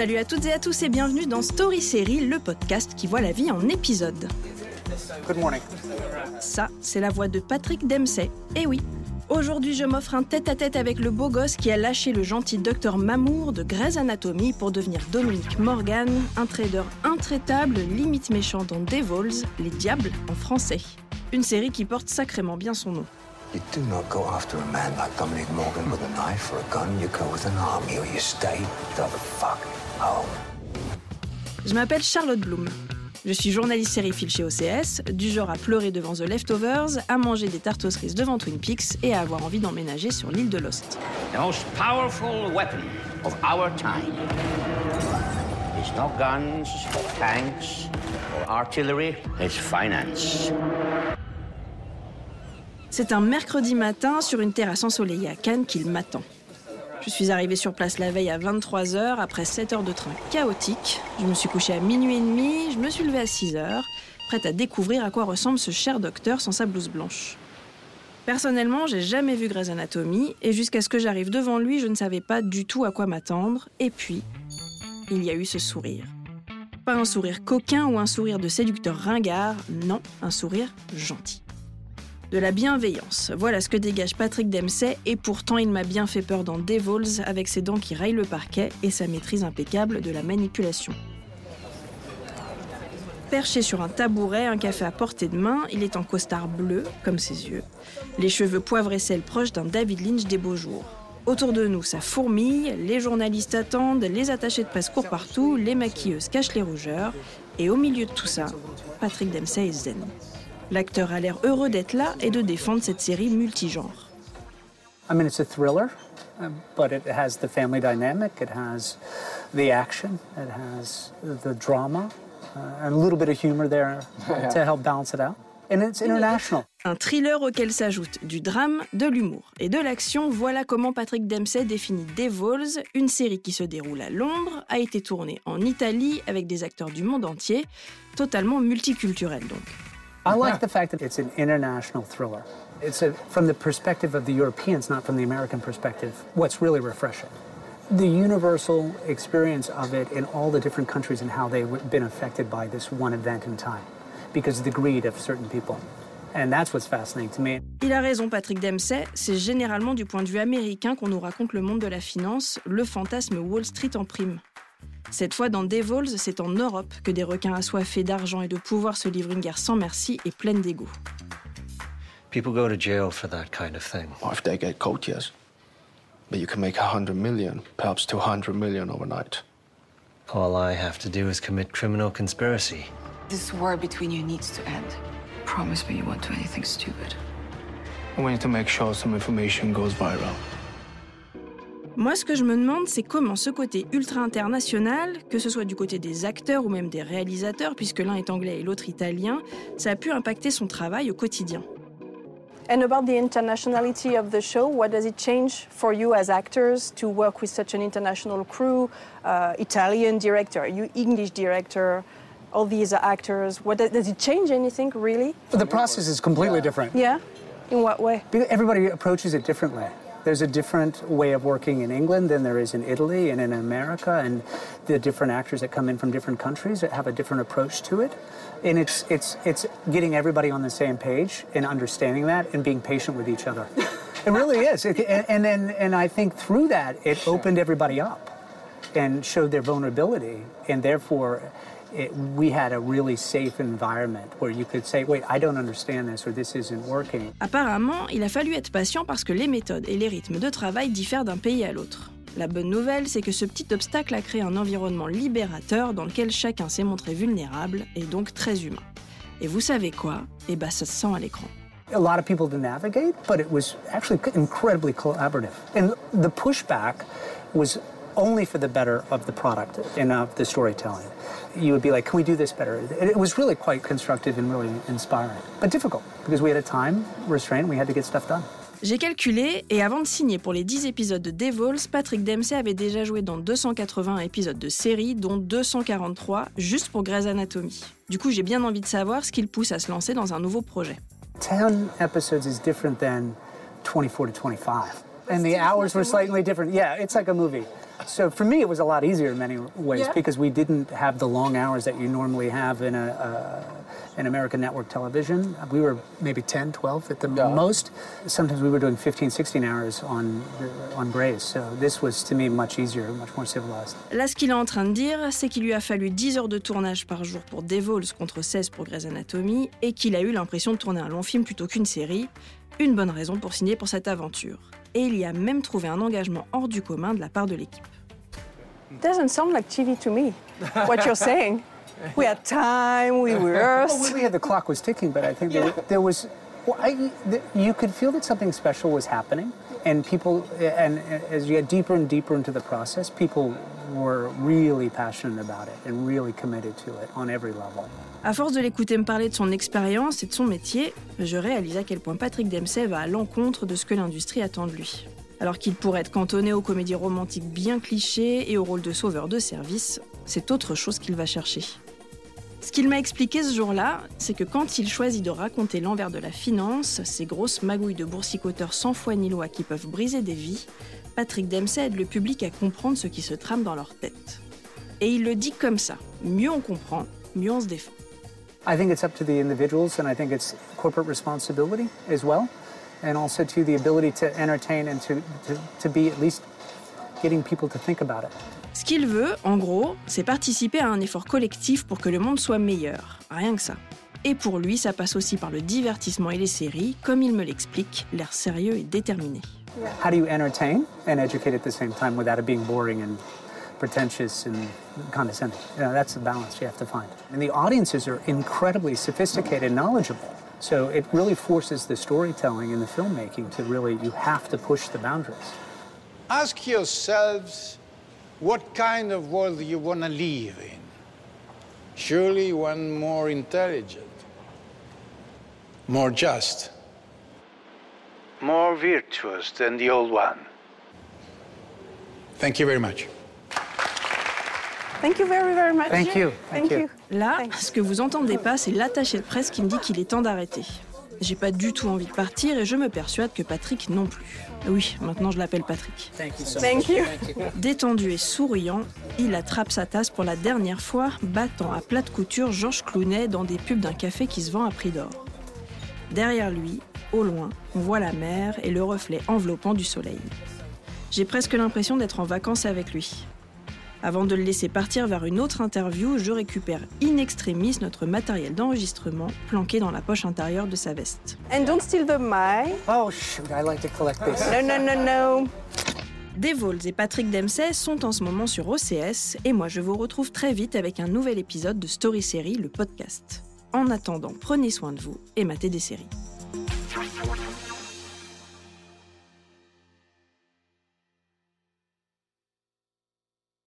Salut à toutes et à tous et bienvenue dans Story Série, le podcast qui voit la vie en épisodes. Good morning. Ça, c'est la voix de Patrick Dempsey. Eh oui, aujourd'hui je m'offre un tête-à-tête avec le beau gosse qui a lâché le gentil docteur Mamour de Grey's Anatomy pour devenir Dominique Morgan, un trader intraitable, limite méchant dans Devils, les diables en français. Une série qui porte sacrément bien son nom. You do not go after a man like Dominic Morgan with a knife or a gun. You go with an army or you stay the fuck home. Je m'appelle Charlotte Bloom. Je suis journaliste sériephile chez OCS, du genre à pleurer devant The Leftovers, à manger des tartes aux cerises devant Twin Peaks et à avoir envie d'emménager sur l'île de Lost. The most powerful weapon of our time is not guns, or tanks, or artillery, it's finance. C'est un mercredi matin sur une terrasse ensoleillée à Cannes qu'il m'attend. Je suis arrivée sur place la veille à 23h après 7 heures de train chaotique. Je me suis couchée à minuit et demi, je me suis levée à 6h, prête à découvrir à quoi ressemble ce cher docteur sans sa blouse blanche. Personnellement, j'ai jamais vu Grey's Anatomy et jusqu'à ce que j'arrive devant lui, je ne savais pas du tout à quoi m'attendre. Et puis, il y a eu ce sourire. Pas un sourire coquin ou un sourire de séducteur ringard, non, un sourire gentil de la bienveillance. Voilà ce que dégage Patrick Dempsey, et pourtant il m'a bien fait peur dans Devils avec ses dents qui raillent le parquet et sa maîtrise impeccable de la manipulation. Perché sur un tabouret, un café à portée de main, il est en costard bleu, comme ses yeux, les cheveux poivre et sel proches d'un David Lynch des beaux jours. Autour de nous, ça fourmille, les journalistes attendent, les attachés de presse courent partout, les maquilleuses cachent les rougeurs, et au milieu de tout ça, Patrick Dempsey est zen. L'acteur a l'air heureux d'être là et de défendre cette série multigenre. I mean, it's a thriller, uh, but it has the family dynamic, it has the action, it has the drama, uh, and a little bit of humor there to help balance it out. And it's international. Un thriller auquel s'ajoute du drame, de l'humour et de l'action, voilà comment Patrick Dempsey définit Devils, une série qui se déroule à Londres, a été tournée en Italie avec des acteurs du monde entier, totalement multiculturel donc. I like the fact that it's an international thriller. It's a, from the perspective of the Europeans, not from the American perspective, what's really refreshing. The universal experience of it in all the different countries and how they've been affected by this one event in time because of the greed of certain people. And that's what's fascinating to me. Il a raison, Patrick Dempsey. C'est généralement du point de vue américain qu'on nous raconte le monde de la finance, le fantasme Wall Street en prime. Cette fois, dans Devils, c'est en Europe que des requins assoiffés d'argent et de pouvoir se livrent une guerre sans merci et pleine d'ego. People go to jail for that kind of thing. Or if they get caught, yes. But you can make a hundred million, perhaps two hundred million overnight. All I have to do is commit criminal conspiracy. This war between you needs to end. Promise me you won't do anything stupid. We need to make sure some information goes viral. Moi, ce que je me demande, c'est comment ce côté ultra international, que ce soit du côté des acteurs ou même des réalisateurs, puisque l'un est anglais et l'autre italien, ça a pu impacter son travail au quotidien. And about the internationality of the show, what does it change for you as actors to work with such an international crew, uh, Italian director, you English director, all these actors? What does, does it change anything really? The process is completely different. Yeah, in what way? Because Everybody approaches it differently. There's a different way of working in England than there is in Italy and in America, and the different actors that come in from different countries that have a different approach to it. And it's it's it's getting everybody on the same page and understanding that and being patient with each other. it really is. It, and, and then and I think through that it opened everybody up and showed their vulnerability, and therefore. It, we had a really safe environment where you could say, wait, I don't understand this or this isn't working. Apparemment, il a fallu être patient parce que les méthodes et les rythmes de travail diffèrent d'un pays à l'autre. La bonne nouvelle, c'est que ce petit obstacle a créé un environnement libérateur dans lequel chacun s'est montré vulnérable et donc très humain. Et vous savez quoi? Eh ben, ça se sent à l'écran. a lot of people to navigate, but it was actually incredibly collaborative. And the pushback was only for the better of the product and of the storytelling. You would be like, can we do this better? It was really quite constructive and really inspiring, but difficult because we had a time restraint. We had to get stuff done. J'ai calculé, et avant de signer pour les 10 épisodes de Devils, Patrick Dempsey avait déjà joué dans 280 épisodes de série, dont 243 juste pour Grey's Anatomy. Du coup, j'ai bien envie de savoir ce qui le pousse à se lancer dans un nouveau projet. 10 episodes is different than 24 to 25. And the hours were slightly different. Yeah, it's like a movie. So for me, it was a lot easier in many ways Yeah. because we didn't have the long hours that you normally have in a, uh, in American network television. We were maybe 10, 12 at the most. Sometimes we were doing 15, 16 hours on, on Grace. So this was, to me, much easier, much more civilized. Là, ce qu'il est en train de dire, c'est qu'il lui a fallu 10 heures de tournage par jour pour Devols contre 16 pour Grey's Anatomy et qu'il a eu l'impression de tourner un long film plutôt qu'une série. Une bonne raison pour signer pour cette aventure. Et il y a même trouvé un engagement hors du commun de la part de l'équipe. Doesn't sound like TV to me. What you're saying? We had time. We Well, rehearsed. we had the clock was ticking, but I think there, there was, well, I, the, you could feel that something special was happening, and people, and as you get deeper and deeper into the process, people were really passionate about it and really committed to it on every level. À force de l'écouter me parler de son expérience et de son métier, je réalise à quel point Patrick Dempsey va à l'encontre de ce que l'industrie attend de lui. Alors qu'il pourrait être cantonné aux comédies romantiques bien clichés et au rôle de sauveur de service, c'est autre chose qu'il va chercher. Ce qu'il m'a expliqué ce jour-là, c'est que quand il choisit de raconter l'envers de la finance, ces grosses magouilles de boursicoteurs sans foi ni loi qui peuvent briser des vies, Patrick Dempsey aide le public à comprendre ce qui se trame dans leur tête. Et il le dit comme ça, mieux on comprend, mieux on se défend. I think it's up to the individuals, and I think it's corporate responsibility as well, and also to the ability to entertain and to, be at least getting people to think about it. Ce qu'il veut, en gros, c'est participer à un effort collectif pour que le monde soit meilleur. Rien que ça. Et pour lui, ça passe aussi par le divertissement et les séries, comme il me l'explique, l'air sérieux et déterminé. How do you entertain and educate at the same time without it being boring and pretentious and condescending? You know, that's the balance you have to find. And the audiences are incredibly sophisticated and knowledgeable. So it really forces the storytelling and the filmmaking to really, you have to push the boundaries. Ask yourselves what kind of world you want to live in. Surely one more intelligent, more just, more virtuous than the old one. Thank you very much. Thank you very, very much. Thank you. Thank Thank you. you. Là, Thanks. ce que vous entendez pas, c'est l'attaché de presse qui me dit qu'il est temps d'arrêter. J'ai pas du tout envie de partir et je me persuade que Patrick non plus. Oui, maintenant je l'appelle Patrick. Thank you so Thank you. Détendu et souriant, il attrape sa tasse pour la dernière fois, battant à plat de couture Georges Clounet dans des pubs d'un café qui se vend à prix d'or. Derrière lui, au loin, on voit la mer et le reflet enveloppant du soleil. J'ai presque l'impression d'être en vacances avec lui. Avant de le laisser partir vers une autre interview, je récupère in extremis notre matériel d'enregistrement planqué dans la poche intérieure de sa veste. And don't steal the mic. Oh, shoot, I like to collect this. No, no, no, no. Devols et Patrick Dempsey sont en ce moment sur OCS et moi je vous retrouve très vite avec un nouvel épisode de Story Série, le podcast. En attendant, prenez soin de vous et matez des séries.